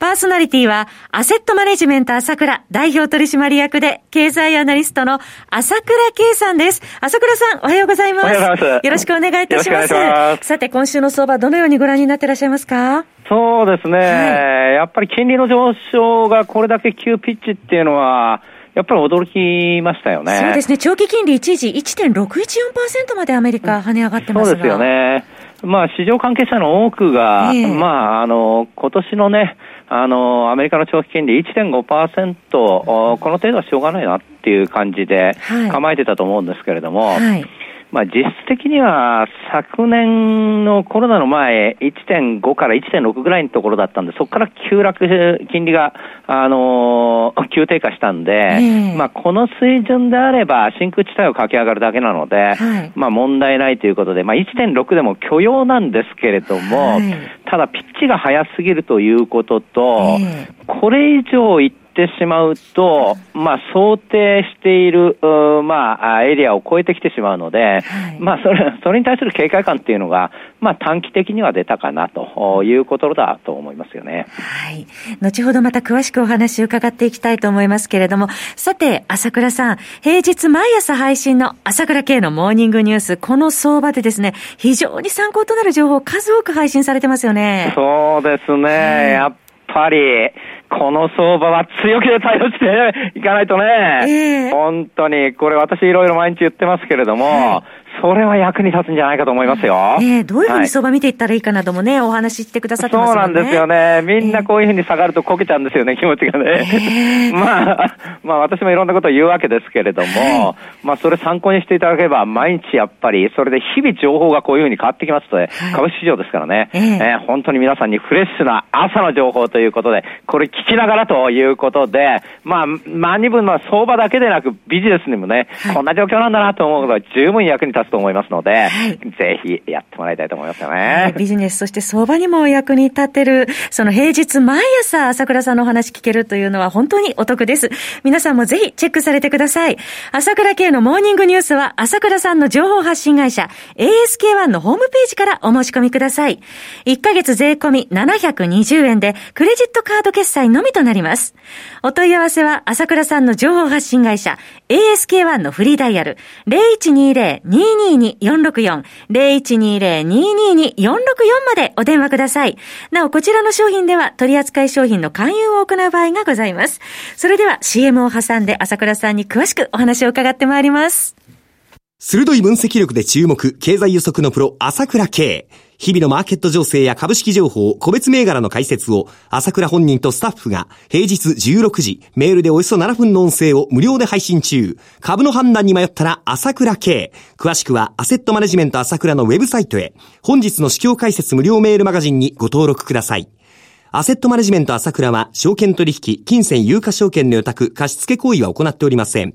パーソナリティは、アセットマネジメント朝倉代表取締役で、経済アナリストの朝倉圭さんです。朝倉さん、おはようございます。おはようございます。よろしくお願いいたします。ますさて、今週の相場、どのようにご覧になっていらっしゃいますか？そうですね、はい、やっぱり金利の上昇がこれだけ急ピッチっていうのは、やっぱり驚きましたよね。そうですね。長期金利一時1.614%までアメリカ跳ね上がってますそうですよね。まあ、市場関係者の多くが、えー、まあ、あの、今年のね、あの、アメリカの長期金利1.5%、この程度はしょうがないなっていう感じで構えてたと思うんですけれども、はいはいまあ、実質的には昨年のコロナの前、1.5から1.6ぐらいのところだったんで、そこから急落、金利が、あのー、急低下したんで、えー、まあ、この水準であれば、真空地帯を駆け上がるだけなので、はい、まあ、問題ないということで、まあ、1.6でも許容なんですけれども、はい、ただ、ピッチが早すぎるということと、えー、これ以上いっってしまうと、まあ、想定している、まあ、エリアを超えてきてしまうので、はい、まあ、それ、それに対する警戒感っていうのが、まあ、短期的には出たかなということだと思いますよね。はい。後ほどまた詳しくお話を伺っていきたいと思いますけれども、さて、朝倉さん、平日毎朝配信の朝倉系のモーニングニュース、この相場でですね、非常に参考となる情報を数多く配信されてますよね。そうですね。やっぱり、この相場は強気で対応していかないとね、えー、本当に、これ私いろいろ毎日言ってますけれども、はいそれは役に立つんじゃないかと思いますよ。どういうふうに相場見ていったらいいかなどもね、はい、お話ししてくださってますそうなんですよね。みんなこういうふうに下がるとこけちゃうんですよね、気持ちがね。えー、まあ、まあ私もいろんなことを言うわけですけれども、まあそれ参考にしていただければ、毎日やっぱり、それで日々情報がこういうふうに変わってきますと、ね、はい、株式市場ですからね、えー、えー、本当に皆さんにフレッシュな朝の情報ということで、これ聞きながらということで、まあ、まあ二分の相場だけでなくビジネスにもね、はい、こんな状況なんだなと思うことは十分役に立つと思いますので、はい、ぜひやってもらいたいと思いますよね、はい。ビジネス、そして相場にも役に立てる、その平日毎朝朝倉さんのお話聞けるというのは本当にお得です。皆さんもぜひチェックされてください。朝倉系のモーニングニュースは朝倉さんの情報発信会社 ASK1 のホームページからお申し込みください。1ヶ月税込み720円でクレジットカード決済のみとなります。お問い合わせは朝倉さんの情報発信会社 ASK1 のフリーダイヤル0120-222-464 0120-222-464までお電話ください。なお、こちらの商品では取扱い商品の勧誘を行う場合がございます。それでは CM を挟んで朝倉さんに詳しくお話を伺ってまいります。鋭い分析力で注目、経済予測のプロ、朝倉慶。日々のマーケット情勢や株式情報、個別銘柄の解説を、朝倉本人とスタッフが、平日16時、メールでおよそ7分の音声を無料で配信中。株の判断に迷ったら、朝倉慶。詳しくは、アセットマネジメント朝倉のウェブサイトへ。本日の市況解説無料メールマガジンにご登録ください。アセットマネジメント朝倉は、証券取引、金銭有価証券の予託、貸付行為は行っておりません。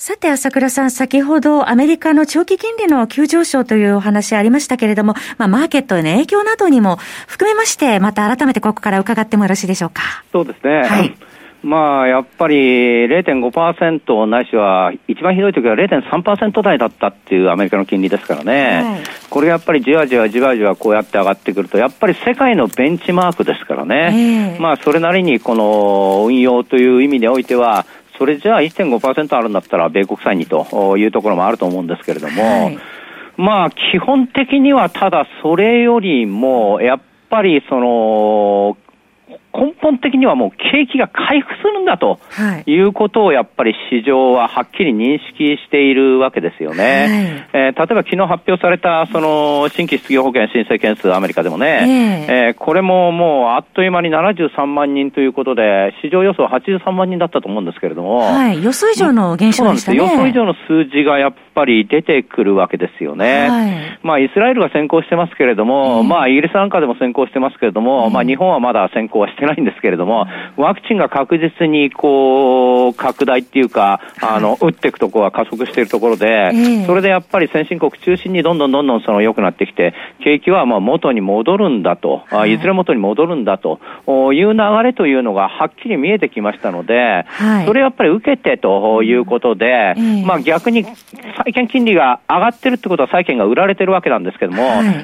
さて、朝倉さん、先ほどアメリカの長期金利の急上昇というお話ありましたけれども、まあ、マーケットへの影響などにも含めまして、また改めてここから伺ってもよろしいでしょうか。そうですね。はい。まあ、やっぱり0.5%ないしは、一番ひどい時は0.3%台だったっていうアメリカの金利ですからね、はい、これやっぱりじわじわじわじわこうやって上がってくると、やっぱり世界のベンチマークですからね、まあ、それなりにこの運用という意味においては、それじゃあ1.5%あるんだったら米国債にというところもあると思うんですけれども、はい、まあ基本的にはただそれよりもやっぱりその根本的にはもう景気が回復するんだとい。うことをやっぱり市場ははっきり認識しているわけですよね。はい、えー、例えば昨日発表されたその新規失業保険申請件数アメリカでもね、えー、えー、これももうあっという間に73万人ということで、市場予想83万人だったと思うんですけれども、はい、予想以上の減少でしたね。予想以上の数字がやっぱり出てくるわけですよね。はい、まあイスラエルが先行してますけれども、えー、まあイギリスなんかでも先行してますけれども、えー、まあ日本はまだ先行はしてないんですけれども、ワクチンが確実にこう、拡大っていうか、あの、打っていくところは加速しているところで、それでやっぱり先進国中心にどんどんどんどんその良くなってきて、景気はまあ元に戻るんだと、い、ずれ元に戻るんだという流れというのがはっきり見えてきましたので、それやっぱり受けてということで、まあ逆に債券金利が上がってるってことは債券が売られてるわけなんですけども、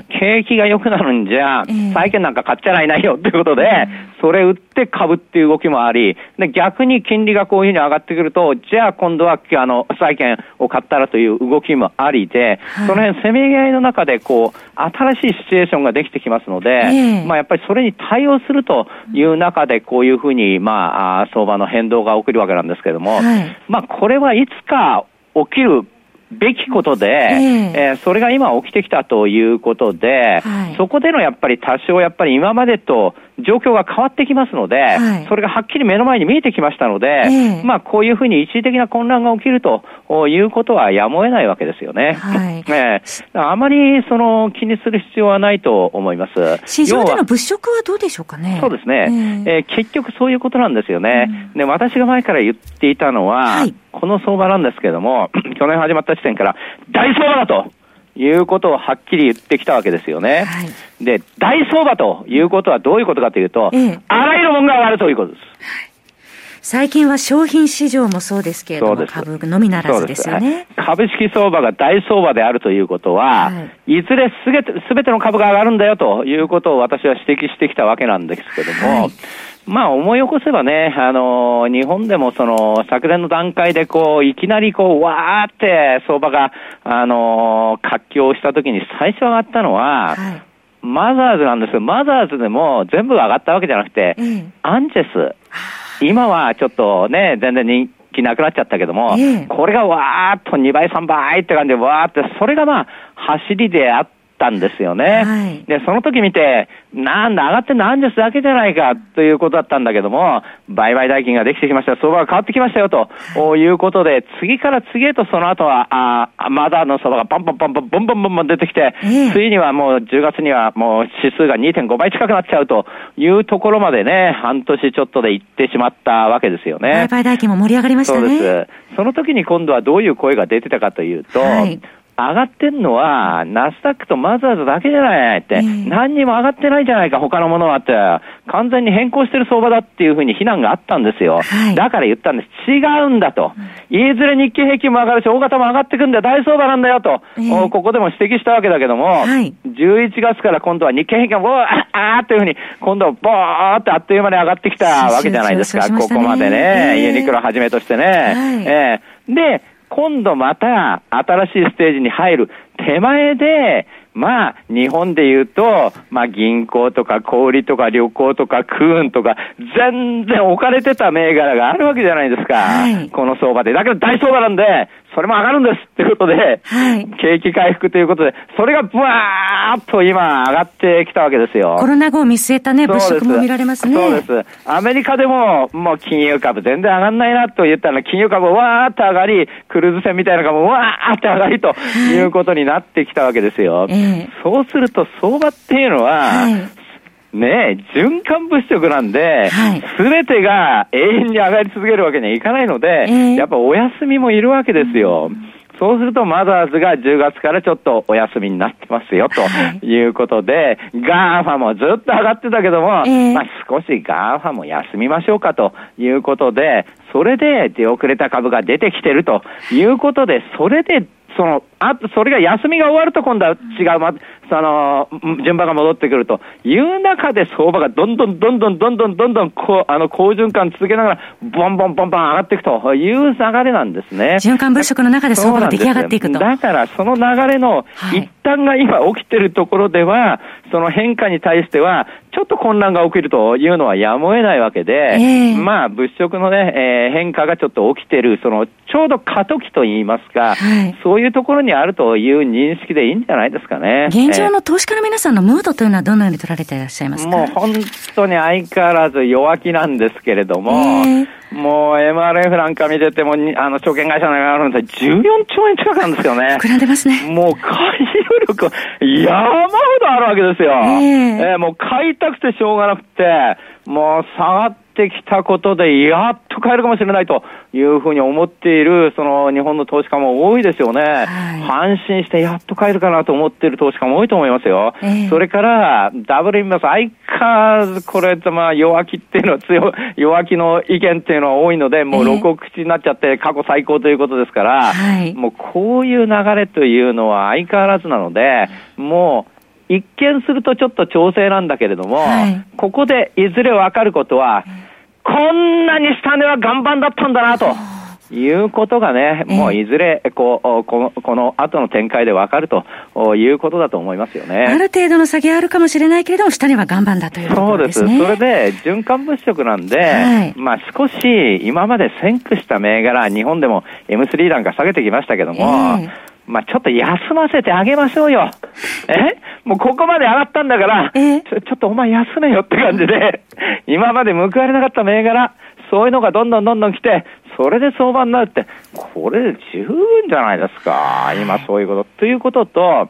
景気が良くなるんじゃ、債券なんか買っちゃらいないよっていうことで、それ売って株っていう動きもあり、で逆に金利がこういうふうに上がってくると、じゃあ今度はあの債券を買ったらという動きもありで、はい、その辺せめぎ合いの中でこう、新しいシチュエーションができてきますので、えー、まあやっぱりそれに対応するという中で、こういうふうに、まあ、相場の変動が起きるわけなんですけれども、はい、まあこれはいつか起きるべきことで、えー、えー、それが今起きてきたということで、はい、そこでのやっぱり多少やっぱり今までと状況が変わってきますので、はい、それがはっきり目の前に見えてきましたので、えー、まあこういうふうに一時的な混乱が起きるということはやむを得ないわけですよね。はい、えー、あまりその気にする必要はないと思います。市場での物色はどうでしょうかね。そうですね。えー、えー、結局そういうことなんですよね。うん、で私が前から言っていたのは、はい、この相場なんですけれども、去年始まった時点から大相場だと。いうことをはっきり言ってきたわけですよね。はい、で、大相場ということはどういうことかというと、ええ、あらゆるものが上がるということです。最近は商品市場もそうですけれども、株のみならずですよね、はい、株式相場が大相場であるということは、はい、いずれすべてすべての株が上がるんだよということを私は指摘してきたわけなんですけども、はいまあ思い起こせばね、あの日本でもその昨年の段階でこう、いきなりこう、わーって相場が、あの活況した時に最初上がったのは、はい、マザーズなんですけど、マザーズでも全部上がったわけじゃなくて、うん、アンチェス。今はちょっとね、全然人気なくなっちゃったけども、これがわーっと2倍、3倍って感じでわーって、それがまあ、走りであって、たんですよね。はい、で、その時見て、なんだ、上がってなんですだけじゃないかということだったんだけども、売買代金ができてきました、相場が変わってきましたよと、はい、いうことで、次から次へとその後は、あまだの相場がパンパンパンパン、ボンボンボンボン出てきて、えー、ついにはもう10月にはもう指数が2.5倍近くなっちゃうというところまでね、半年ちょっとで行ってしまったわけですよね。売買代金も盛り上がりましたね。そうです。その時に今度はどういう声が出てたかというと、はい上がってんのは、ナスダックとマザーズだけじゃないって、何にも上がってないじゃないか、他のものはって、完全に変更してる相場だっていうふうに非難があったんですよ。はい、だから言ったんです。違うんだと。いずれ日経平均も上がるし、大型も上がってくんだよ、大相場なんだよと、えー、ここでも指摘したわけだけども、はい、11月から今度は日経平均が、わーあーっていうふうに、今度はボーってあっという間に上がってきたわけじゃないですか、ね、ここまでね、ユニクロはじめとしてね。はい、えー、で、今度また新しいステージに入る手前で、まあ、日本で言うと、まあ、銀行とか小売とか旅行とかクーンとか、全然置かれてた銘柄があるわけじゃないですか。はい、この相場で。だけど大相場なんで、それも上がるんですっていうことで、はい、景気回復ということで、それがブワーッと今上がってきたわけですよ。コロナ後を見据えたね、物色も見られますね。そうです。アメリカでも、もう金融株全然上がんないなと言ったら、金融株わーっと上がり、クルーズ船みたいな株もわーっと上がりということになってきたわけですよ。えー、そうすると相場っていうのは、はいね循環物色なんで、す、べ、てが永遠に上がり続けるわけにはいかないので、えー、やっぱお休みもいるわけですよ。そうすると、マザーズが10月からちょっとお休みになってますよ、とい。うことで、 GAFAもずっと上がってたけども、えー、まあ少し GAFAも休みましょうかということで、それで出遅れた株が出てきてるということで、それでその、あと、それが休みが終わると今度は違う、ま、その、順番が戻ってくると。いう中で相場がどんどんどんどんどんどんどんどんこう、あの、好循環続けながら、ボンボンボンボン上がっていくと。いう流れなんですね。循環物色の中で相場が出来上がっていくと。だからその流れの一端が今起きてるところでは、その変化に対しては、ちょっと混乱が起きるというのはやむを得ないわけで、えー、まあ、物色のね、えー、変化がちょっと起きてる、その、ちょうど過渡期といいますか、はい、そういうところにあるという認識でいいんじゃないですかね。現状の投資家の皆さんのムードというのはどのように取られていらっしゃいますか？もう本当に相変わらず弱気なんですけれども、えーもう MRF なんか見てても、あの、証券会社なんかあるんで、14兆円近くなんですよね。膨らんでますね。もう買い力、山ほどあるわけですよ。えー、えー、もう買いたくてしょうがなくて、もう下がってきたことで、やっと買えるかもしれないというふうに思っている、その日本の投資家も多いですよね。はい、安心してやっと買えるかなと思っている投資家も多いと思いますよ。えー、それから、ダブルインバス、相変わらずこれ、まあ、弱気っていうのは強、弱気の意見っていうのは多いので、もう6億口になっちゃって過去最高ということですから、えー、もうこういう流れというのは相変わらずなので、もう、一見するとちょっと調整なんだけれども、はい、ここでいずれ分かることは、こんなに下値は岩盤だったんだなと。いうことがね、もういずれこうこのこの後の展開で分かるということだと思いますよね。ある程度の下げあるかもしれないけれども、下には岩盤だということですね。そうです。それで循環物色なんで、はい、まあ少し今まで先駆した銘柄、日本でも M3 なんか下げてきましたけども、えーまあちょっと休ませてあげましょうよ。え？もうここまで上がったんだから、ちょちょっとお前休めよって感じで、今まで報われなかった銘柄、そういうのがどんどんどんどん来て、それで相場になるって、これで十分じゃないですか。今そういうこと。ということと、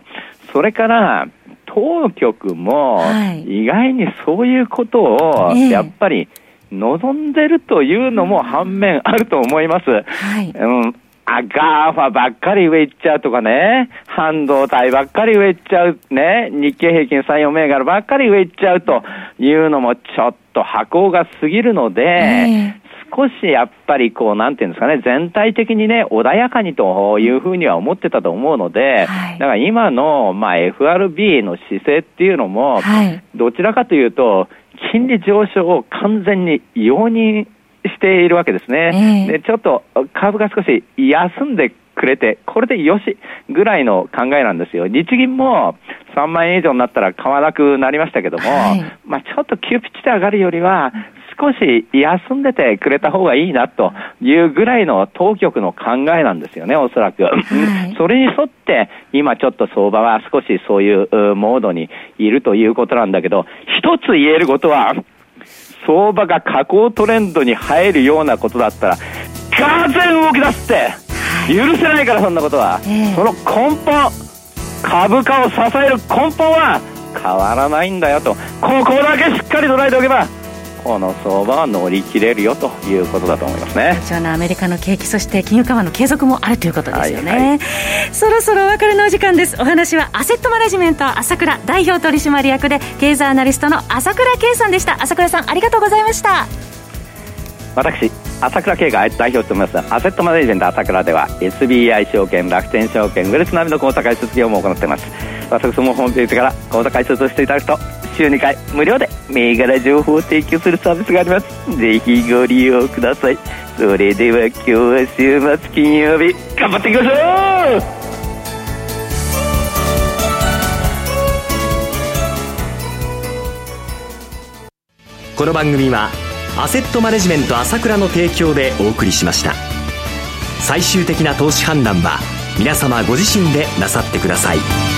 それから、当局も、意外にそういうことを、やっぱり、望んでるというのも反面あると思います。はい、うん、あ、 GAFAばっかり上行っちゃうとかね、半導体ばっかり上行っちゃう、ね、日経平均3、4銘柄ばっかり上行っちゃうというのもちょっと箱が過ぎるので、えー、少しやっぱりこう、なんていうんですかね、全体的にね、穏やかにというふうには思ってたと思うので、はい、だから今の、まあ、FRB の姿勢っていうのも、はい、どちらかというと、金利上昇を完全に容認しているわけですね。えー、でちょっと株が少し休んでくれて、これでよしぐらいの考えなんですよ。日銀も3万円以上になったら買わなくなりましたけども、はい、まあちょっと急ピッチで上がるよりは、少し休んでてくれた方がいいなというぐらいの当局の考えなんですよね、おそらく。はい、それに沿って、今ちょっと相場は少しそういうモードにいるということなんだけど、一つ言えることは、相場が下降トレンドに入るようなことだったら、がぜ動き出すって許せないからそんなことは、えー、その根本株価を支える根本は変わらないんだよと。ここだけしっかり捉えておけばこの相場は乗り切れるよということだと思いますね。貴重なアメリカの景気そして金融緩和の継続もあるということですよね、はいはい、そろそろお別れのお時間です。お話はアセットマネジメント朝倉代表取締役で経済アナリストの朝倉圭さんでした。朝倉さんありがとうございました。私朝倉慶が代表を務めますアセットマネジメント朝倉では SBI 証券楽天証券ウェルス並みの口座開設業務を行っています。私もホームページから口座開設をしていただくと週2回無料で銘柄情報を提供するサービスがあります。ぜひご利用ください。それでは今日は週末金曜日頑張っていきましょう!この番組はアセットマネジメント朝倉の提供でお送りしました。最終的な投資判断は皆様ご自身でなさってください。